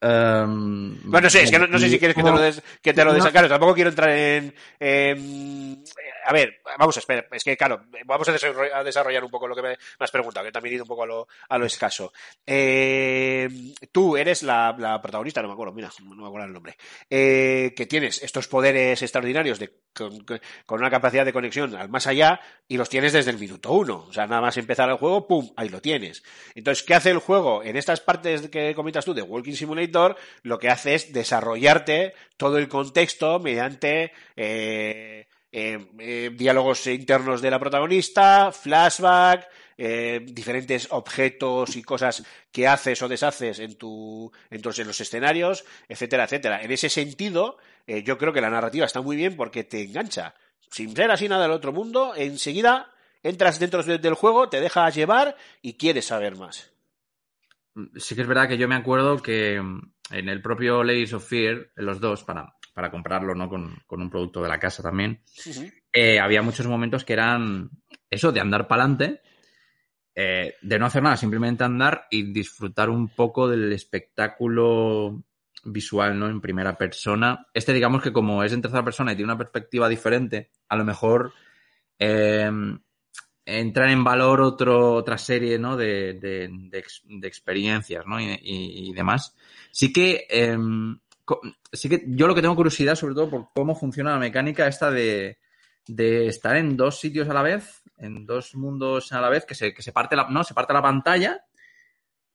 Em, Bueno, no sé, es que no, no sé si quieres que te lo des, que te lo des claro, tampoco quiero entrar en, en- a ver, vamos a esperar, es que claro, vamos a desarroll- a desarrollar un poco lo que me, me has preguntado, que también he ido un poco a lo, a lo escaso. Eh, tú eres la, la protagonista, no me acuerdo, mira, no me acuerdo el nombre, eh, que tienes estos poderes extraordinarios de, con, con una capacidad de conexión al más allá y los tienes desde el minuto uno, o sea, nada más empezar el juego, pum, ahí lo tienes. Entonces, ¿qué hace el juego? En estas partes que comentas tú de Walking Simulator, lo que hace es desarrollarte todo el contexto mediante eh, eh, eh, diálogos internos de la protagonista, flashback, diferentes objetos y cosas que haces o deshaces en tu entonces en los escenarios, etcétera, etcétera. En ese sentido, yo creo que la narrativa está muy bien porque te engancha. Sin ser así nada del otro mundo, enseguida entras dentro de- del juego, te dejas llevar y quieres saber más. Sí que es verdad que yo me acuerdo que mm, en el propio Ladies of Fear, en los dos, para, para comprarlo, ¿no? Con, con un producto de la casa también, eh, había muchos momentos que eran eso, de andar para adelante, de no hacer nada, simplemente andar y disfrutar un poco del espectáculo visual, ¿no? En primera persona. Este, digamos que como es en tercera persona y tiene una perspectiva diferente, a lo mejor eh, entran en valor otro, otra serie, ¿no? De, de, de, ex- de experiencias, ¿no? Y, demás. Sí que, co- sí que yo lo que tengo curiosidad, sobre todo, por cómo funciona la mecánica esta de, de estar en dos sitios a la vez, en dos mundos a la vez, que se, que se parte la, no, se parte la pantalla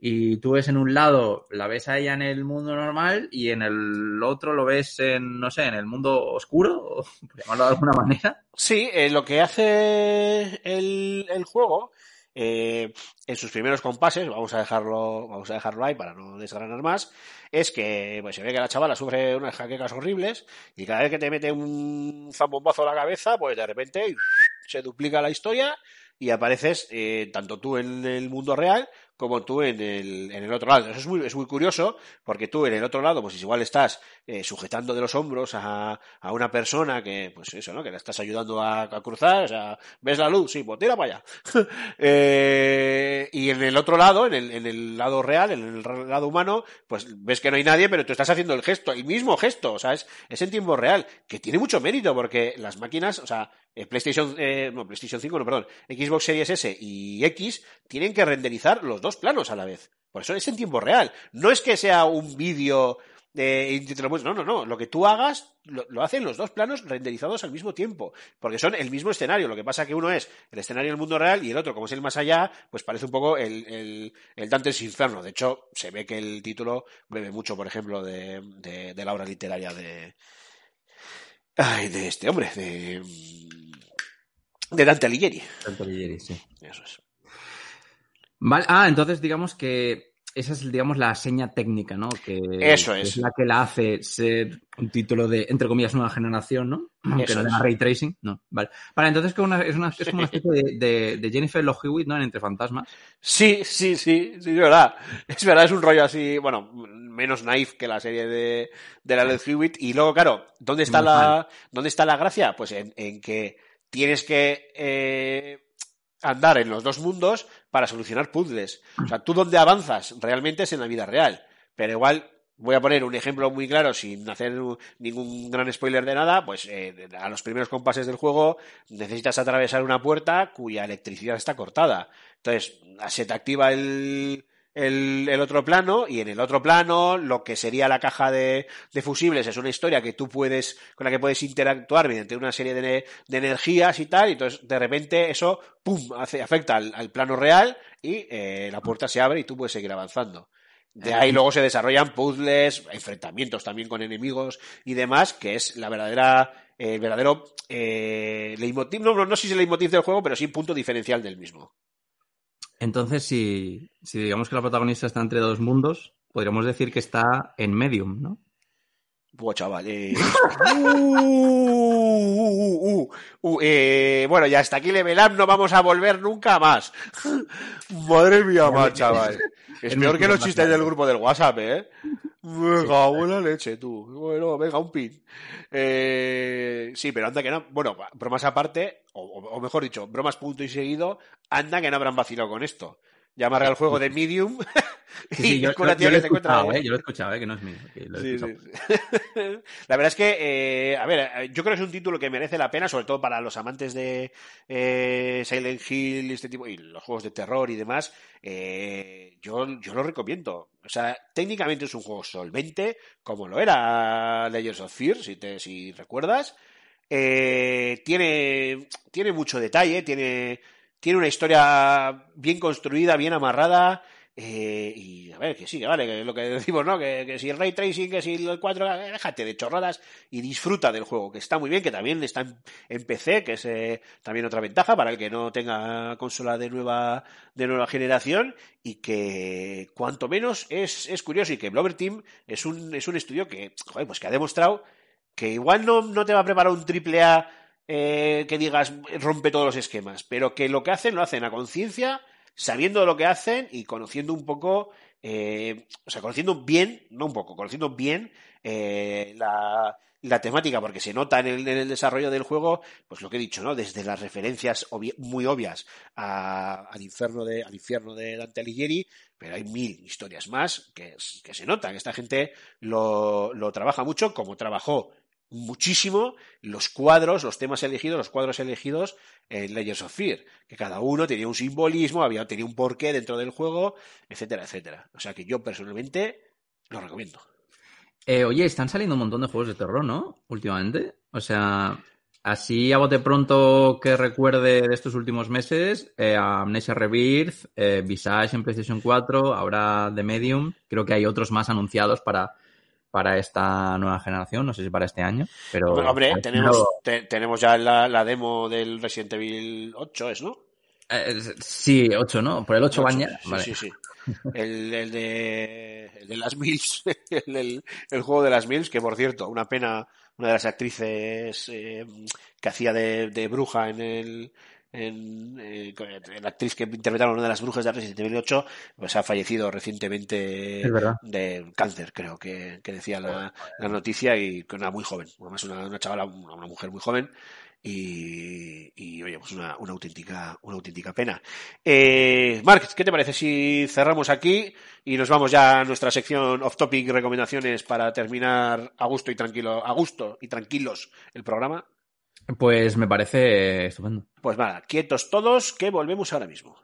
y tú ves en un lado, la ves a ella en el mundo normal y en el otro lo ves en, no sé, en el mundo oscuro, por llamarlo de alguna manera. Sí, eh, lo que hace el, el juego eh, en sus primeros compases, vamos a dejarlo, vamos a dejarlo ahí para no desgranar más, es que pues, se ve que la chavala sufre unas jaquecas horribles y cada vez que te mete un zambombazo a la cabeza, pues de repente se duplica la historia y apareces eh, tanto tú en el mundo real como tú en el, en el otro lado. Eso es muy, es muy curioso porque tú en el otro lado, pues igual estás eh, sujetando de los hombros a, a una persona que, pues eso, ¿no? Que la estás ayudando a, a cruzar, o sea, ¿ves la luz? Sí, pues tira para allá. Eh, y en el otro lado, en el, en el lado real, en el lado humano, pues ves que no hay nadie, pero tú estás haciendo el gesto, el mismo gesto, o sea, es, es en tiempo real, que tiene mucho mérito porque las máquinas, o sea, eh, PlayStation, eh, no, PlayStation 5, no, perdón, Xbox Series S y X tienen que renderizar los dos planos a la vez. Por eso es en tiempo real. No es que sea un vídeo muestro, no, no, no. Lo que tú hagas lo, lo hacen los dos planos renderizados al mismo tiempo. Porque son el mismo escenario. Lo que pasa que uno es el escenario del mundo real y el otro, como es el más allá, pues parece un poco el, el, el Dante's Inferno. De hecho, se ve que el título bebe mucho, por ejemplo, de, de, de la obra literaria de. Ay, de este hombre, de. De Dante Alighieri. sí. Eso es. Vale, ah, entonces digamos que esa es, digamos, la seña técnica, ¿no? Que Eso que es. la que la hace ser un título de, entre comillas, nueva generación, ¿no? Aunque no tenga es. ray tracing, no. Vale. Vale, entonces que una- es, una, es como una especie de, de, de Jennifer Love Hewitt, ¿no? En Entre Fantasmas. Sí, sí, sí, sí, es verdad. Es verdad, es un rollo así, bueno, menos naif que la serie de, de la Led Hewitt. Y luego, claro, ¿dónde está la, dónde está la gracia? Pues en, en que tienes que eh, andar en los dos mundos para solucionar puzzles. O sea, tú donde avanzas realmente es en la vida real. Pero igual, voy a poner un ejemplo muy claro sin hacer ningún gran spoiler de nada, pues eh, a los primeros compases del juego necesitas atravesar una puerta cuya electricidad está cortada. Entonces, se te activa el, el, el otro plano y en el otro plano lo que sería la caja de, de fusibles es una historia que tú puedes, con la que puedes interactuar mediante una serie de, de energías y tal, y entonces de repente eso, pum, hace, afecta al, al plano real y eh, la puerta se abre y tú puedes seguir avanzando. De ahí luego se desarrollan puzzles, enfrentamientos también con enemigos y demás, que es la verdadera, eh, el verdadero eh, leitmotiv, no, no, no sé si es el leitmotiv del juego, pero sí punto diferencial del mismo. Entonces, si, si digamos que la protagonista está entre dos mundos, podríamos decir que está en Medium, ¿no? Buah, chaval. eh. Uh, uh, uh, uh, eh, bueno, ya hasta aquí Level Up no vamos a volver nunca más. Madre mía, más, chaval. Es peor que los chistes del grupo del WhatsApp, ¿eh? Venga, buena leche, tú. Bueno, venga, un pin. Eh, sí, pero anda que no. Bueno, bromas aparte, o, o- o mejor dicho, bromas punto y seguido, anda que no habrán vacilado con esto. Llamarle al juego de Medium. Sí, sí, y yo, con la yo- tía yo lo que he se encuentra. escuchado, ¿eh? Yo lo he escuchado, ¿eh? Que no es mío. lo he Sí. La verdad es que, eh, a ver, eh, yo creo que es un título que merece la pena, sobre todo para los amantes de Silent Hill y este tipo, y los juegos de terror y demás. eh, yo, yo lo recomiendo. O sea, técnicamente es un juego solvente, como lo era Layers of Fear, si, te, si recuerdas. Eh, tiene, tiene mucho detalle, tiene, tiene una historia bien construida, bien amarrada. eh, y a ver, que sí, que vale, que lo que decimos, ¿no? Que, que si el ray tracing, que si el 4, eh, déjate de chorradas y disfruta del juego, que está muy bien, que también está en, PC, que es eh, también otra ventaja para el que no tenga consola de nueva, de nueva generación y que cuanto menos es, es curioso y que Blover Team es un, es un estudio que, joder, pues que ha demostrado que igual no, no te va a preparar un triple A eh, que digas rompe todos los esquemas, pero que lo que hacen lo hacen a conciencia, sabiendo lo que hacen y conociendo un poco, eh, o sea, conociendo bien, no un poco, conociendo bien eh, la, la temática, porque se nota en el, desarrollo del juego, pues lo que he dicho, ¿no? Desde las referencias muy obvias al, infierno de, al infierno de Dante Alighieri, pero hay mil historias más que, que se notan. Esta gente lo, lo trabaja mucho, como trabajó muchísimo los cuadros, los temas elegidos, los cuadros elegidos en Layers of Fear, que cada uno tenía un simbolismo, había tenía un porqué dentro del juego, etcétera, etcétera. O sea que yo personalmente lo recomiendo. Eh, oye, están saliendo un montón de juegos de terror, ¿no? Últimamente. O sea, así a bote pronto que recuerde de estos últimos meses, eh, Amnesia Rebirth, eh, Visage en PlayStation 4, ahora The Medium. Creo que hay otros más anunciados para, para esta nueva generación, no sé si para este año, pero... Bueno, hombre, tenemos, te- tenemos ya la, la demo del Resident Evil 8, ¿es, no? Eh, sí, 8, ¿no? Por el 8 van Ocho, ya. Sí, Vale. sí, sí. El, el de, el de las Mills, el, el- el juego de las Mills, que por cierto, una pena, una de las actrices eh, que hacía de, de bruja en el, en, eh, la actriz que interpretaron una de las brujas de Resident Evil 8, pues ha fallecido recientemente de cáncer, creo que, que decía la, la noticia, y que una muy joven, además una, una chavala, una, una mujer muy joven, y, y, oye, pues una, una auténtica, una auténtica pena. Eh, Marc, ¿qué te parece si cerramos aquí y nos vamos ya a nuestra sección off topic recomendaciones para terminar a gusto y tranquilo, a gusto y tranquilos el programa? Pues me parece estupendo. Pues nada, quietos todos, que volvemos ahora mismo.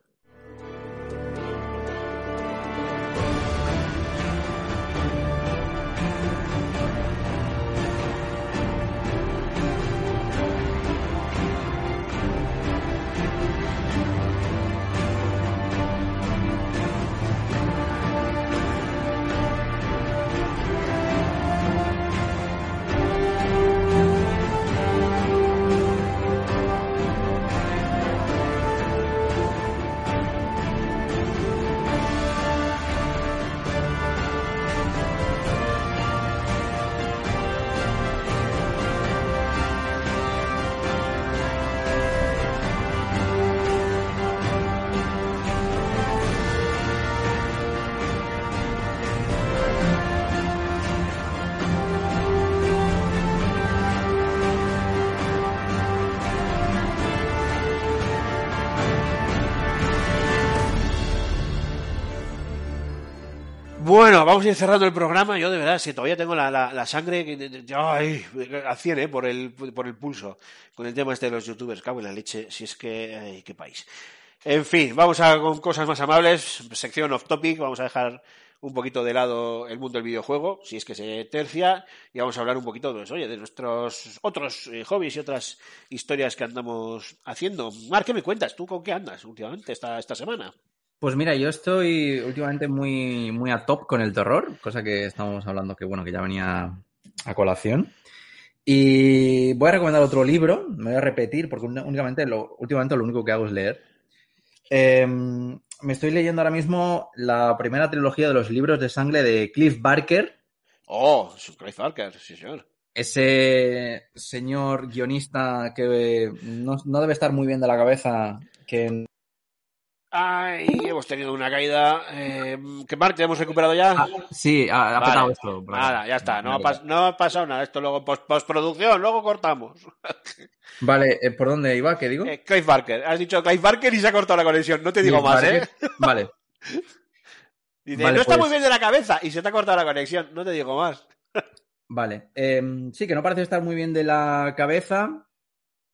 Bueno, vamos a ir cerrando el programa. Yo de verdad, si todavía tengo la, la, la sangre ay, a 100, ¿eh? por, el, por el pulso, con el tema este de los youtubers. Cago en la leche, si es que, ay, qué país. En fin, vamos a con cosas más amables. Sección off topic. Vamos a dejar un poquito de lado el mundo del videojuego, si es que se tercia, y vamos a hablar un poquito de, oye, de nuestros otros eh, hobbies y otras historias que andamos haciendo. Mar, ¿qué me cuentas? ¿Tú con qué andas últimamente esta, esta semana? Pues mira, yo estoy últimamente muy, muy a top con el terror, cosa que estamos hablando que bueno, que ya venía a colación. Y voy a recomendar otro libro, me voy a repetir, porque únicamente lo, últimamente lo único que hago es leer. Eh, me estoy leyendo ahora mismo la primera trilogía de los libros de sangre de Cliff Barker. Oh, Cliff Barker, sí, señor. Ese señor guionista que no, no debe estar muy bien de la cabeza, que Ay, hemos tenido una caída. Eh, ¿Qué parte hemos recuperado ya? Ah, sí, ha, ha Vale. petado esto. Nada, ya está. No ha, Vale. pas- no ha pasado nada. Esto luego post- postproducción, luego cortamos. Vale, eh, ¿por dónde iba? ¿Qué digo? Eh, Clive Barker. Has dicho Clive Barker y se ha cortado la conexión. No te digo más, Barker. ¿eh? Vale. Dice, no está pues- muy bien de la cabeza y se te ha cortado la conexión. No te digo más. Vale. Eh, sí, que no parece estar muy bien de la cabeza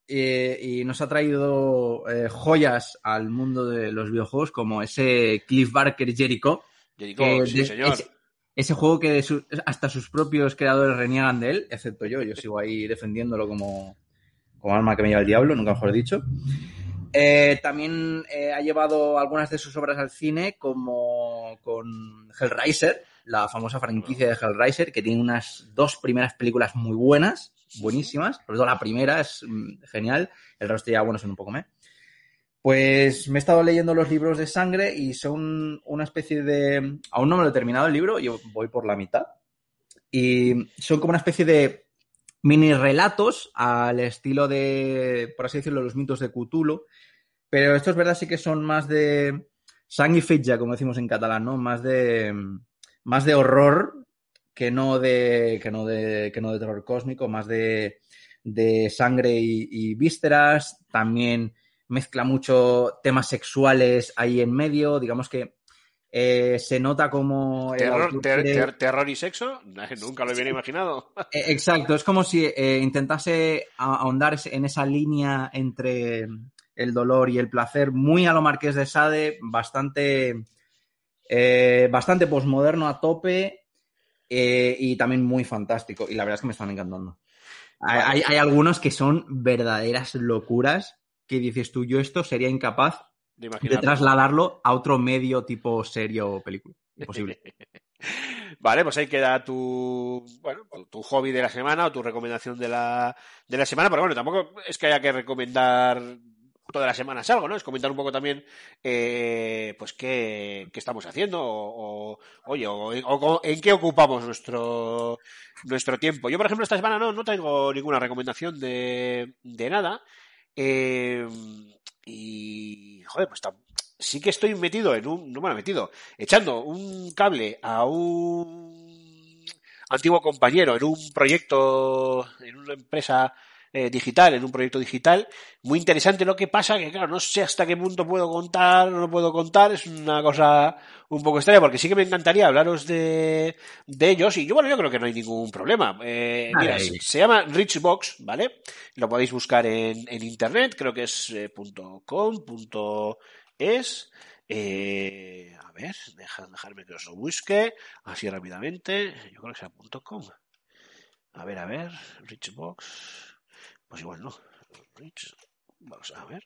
eh, y nos ha traído eh, joyas al mundo de los videojuegos como ese Cliff Barker Jericho. Jericho, que sí, de- señor. Ese, ese juego que de su- hasta sus propios creadores reniegan de él, excepto yo. Yo sigo ahí defendiéndolo como, como alma que me lleva el diablo, nunca mejor dicho. Eh, también ha llevado algunas de sus obras al cine, como con Hellraiser, la famosa franquicia de Hellraiser, que tiene unas dos primeras películas muy buenas, buenísimas. Sobre todo la primera es mm, genial, el resto ya, bueno, son un poco me. Pues me he estado leyendo los libros de sangre y son una especie de... Aún no me lo he terminado el libro, yo voy por la mitad. Y son como una especie de mini relatos al estilo de, por así decirlo, los mitos de Cthulhu. Pero estos, verdad, sí que son más de sang y fetge, como decimos en catalán, ¿no? Más de, más de horror que no de, que no de, que no de terror cósmico, más de, de sangre y, y vísceras. También mezcla mucho temas sexuales ahí en medio. Digamos que eh, se nota como... Terror, ter- terror y sexo. Nunca lo hubiera imaginado. eh, Exacto, es como si eh, intentase ahondar en esa línea entre el dolor y el placer, muy a lo Marqués de Sade, bastante, eh, bastante posmoderno a tope eh, y también muy fantástico. Y la verdad es que me están encantando. Hay, hay- hay algunos que son verdaderas locuras que dices tú, yo esto sería incapaz De trasladarlo a otro medio tipo serie o película. Imposible. Vale, pues ahí queda tu, bueno, tu hobby de la semana o tu recomendación de la, de la semana, pero bueno, tampoco es que haya que recomendar todas las semanas algo, ¿no? Es comentar un poco también, eh, pues, qué, estamos haciendo o, oye, o, en qué ocupamos nuestro, nuestro tiempo. Yo, por ejemplo, esta semana no, no tengo ninguna recomendación de, de nada. Eh, y, joder, pues sí que estoy metido en un, no me metido, echando un cable a un antiguo compañero en un proyecto, en una empresa eh, digital, en un proyecto digital, muy interesante. Lo que pasa que, claro, no sé hasta qué punto puedo contar, no puedo contar, es una cosa un poco extraña, porque sí que me encantaría hablaros de, de ellos, y yo, bueno, yo creo que no hay ningún problema. Eh, mira, se, se llama Richbox, ¿vale? Lo podéis buscar en, en internet, creo que es eh, punto .com, punto es. Eh, a ver, deja, dejarme que os lo busque así rápidamente. Yo creo que sea punto .com. A ver, a ver, Richbox. Pues igual no. Vamos a ver.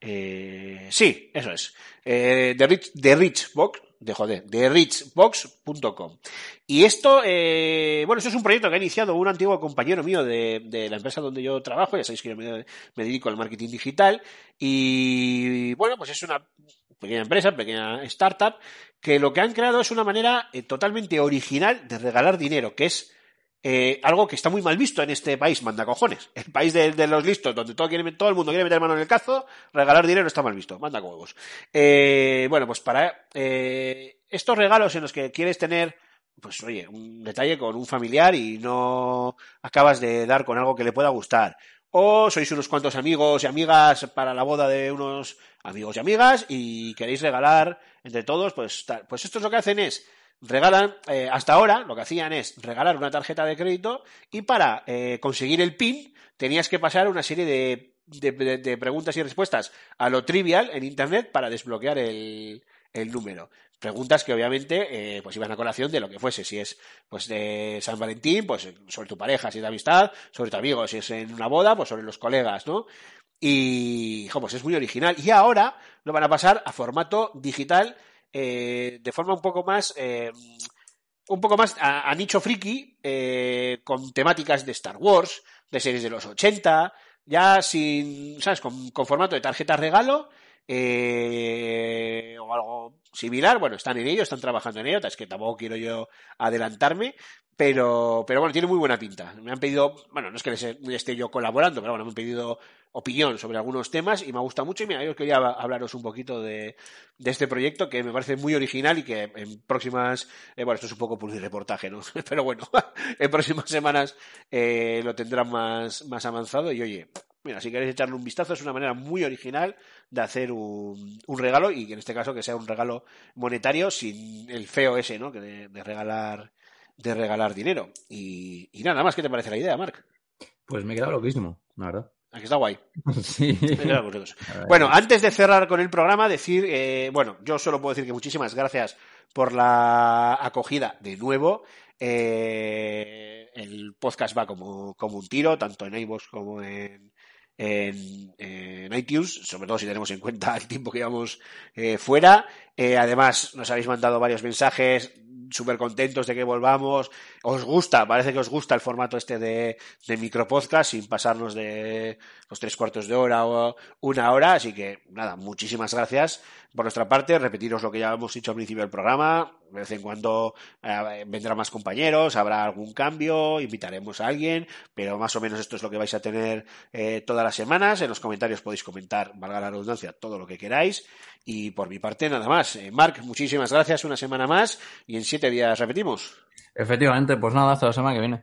Eh, sí, eso es. Eh, Rich, Richbox, de joder, de richbox.com. Y esto, eh, bueno, esto es un proyecto que ha iniciado un antiguo compañero mío de, de la empresa donde yo trabajo, ya sabéis que yo me, me dedico al marketing digital, y bueno, pues es una pequeña empresa, pequeña startup, que lo que han creado es una manera eh, totalmente original de regalar dinero, que es eh, algo que está muy mal visto en este país, manda cojones. El país de, los listos, donde todo, quiere, todo el mundo quiere meter mano en el cazo, regalar dinero está mal visto, manda huevos. Eh, bueno, pues para eh, estos regalos en los que quieres tener, pues oye, un detalle con un familiar y no acabas de dar con algo que le pueda gustar. O sois unos cuantos amigos y amigas para la boda de unos amigos y amigas y queréis regalar entre todos, pues tal. Pues estos lo que hacen es regalan, eh, hasta ahora lo que hacían es regalar una tarjeta de crédito y para eh, conseguir el PIN tenías que pasar una serie de de, preguntas y respuestas a lo trivial en internet para desbloquear el, el número. Preguntas que obviamente eh, pues iban a colación de lo que fuese, si es pues de San Valentín, pues sobre tu pareja, si es de amistad, sobre tu amigo, si es en una boda, pues sobre los colegas, ¿no? Y, pues es muy original. Y ahora lo van a pasar a formato digital eh, de forma un poco más, eh, un poco más a, nicho friki, eh, con temáticas de Star Wars, de series de los 80, ya sin, ¿sabes? Con, con formato de tarjeta regalo eh, o algo similar. Bueno, están en ello, están trabajando en ello, es que tampoco quiero yo adelantarme, pero, pero bueno, tiene muy buena pinta. Me han pedido, bueno, no es que les esté yo colaborando, pero bueno, me han pedido opinión sobre algunos temas y me gusta mucho. Y mira, yo quería hablaros un poquito de, este proyecto que me parece muy original y que en próximas, eh, bueno, esto es un poco por reportaje, ¿no? Pero bueno, en próximas semanas eh, lo tendrán más, más avanzado y oye, Mira, si queréis echarle un vistazo, es una manera muy original de hacer un, un regalo y que en este caso que sea un regalo monetario sin el feo ese, ¿no? Que de, de regalar de regalar dinero. Y, y nada más, ¿qué te parece la idea, Marc? Pues me he quedado loquísimo, la verdad. Aquí está guay. Sí. Bueno, antes de cerrar con el programa, decir, eh, bueno, yo solo puedo decir que muchísimas gracias por la acogida de nuevo. Eh, el podcast va como, como un tiro, tanto en iVoox como en, en, en iTunes, sobre todo si tenemos en cuenta el tiempo que llevamos eh, fuera. Eh, además, nos habéis mandado varios mensajes súper contentos de que volvamos. Os gusta, parece que os gusta el formato este de, de micropodcast sin pasarnos de los tres cuartos de hora o una hora. Así que, nada, muchísimas gracias por nuestra parte. Repetiros lo que ya hemos dicho al principio del programa. De vez en cuando eh, vendrán más compañeros, habrá algún cambio, invitaremos a alguien, pero más o menos esto es lo que vais a tener eh, todas las semanas. En los comentarios podéis comentar, valga la redundancia, todo lo que queráis. Y por mi parte, nada más. Eh, Marc, muchísimas gracias una semana más y en siete días repetimos. Efectivamente, pues nada, hasta la semana que viene.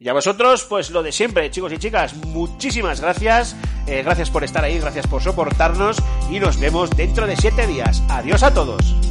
Y a vosotros, pues lo de siempre, chicos y chicas, muchísimas gracias. Eh, gracias por estar ahí, gracias por soportarnos y nos vemos dentro de siete días. Adiós a todos.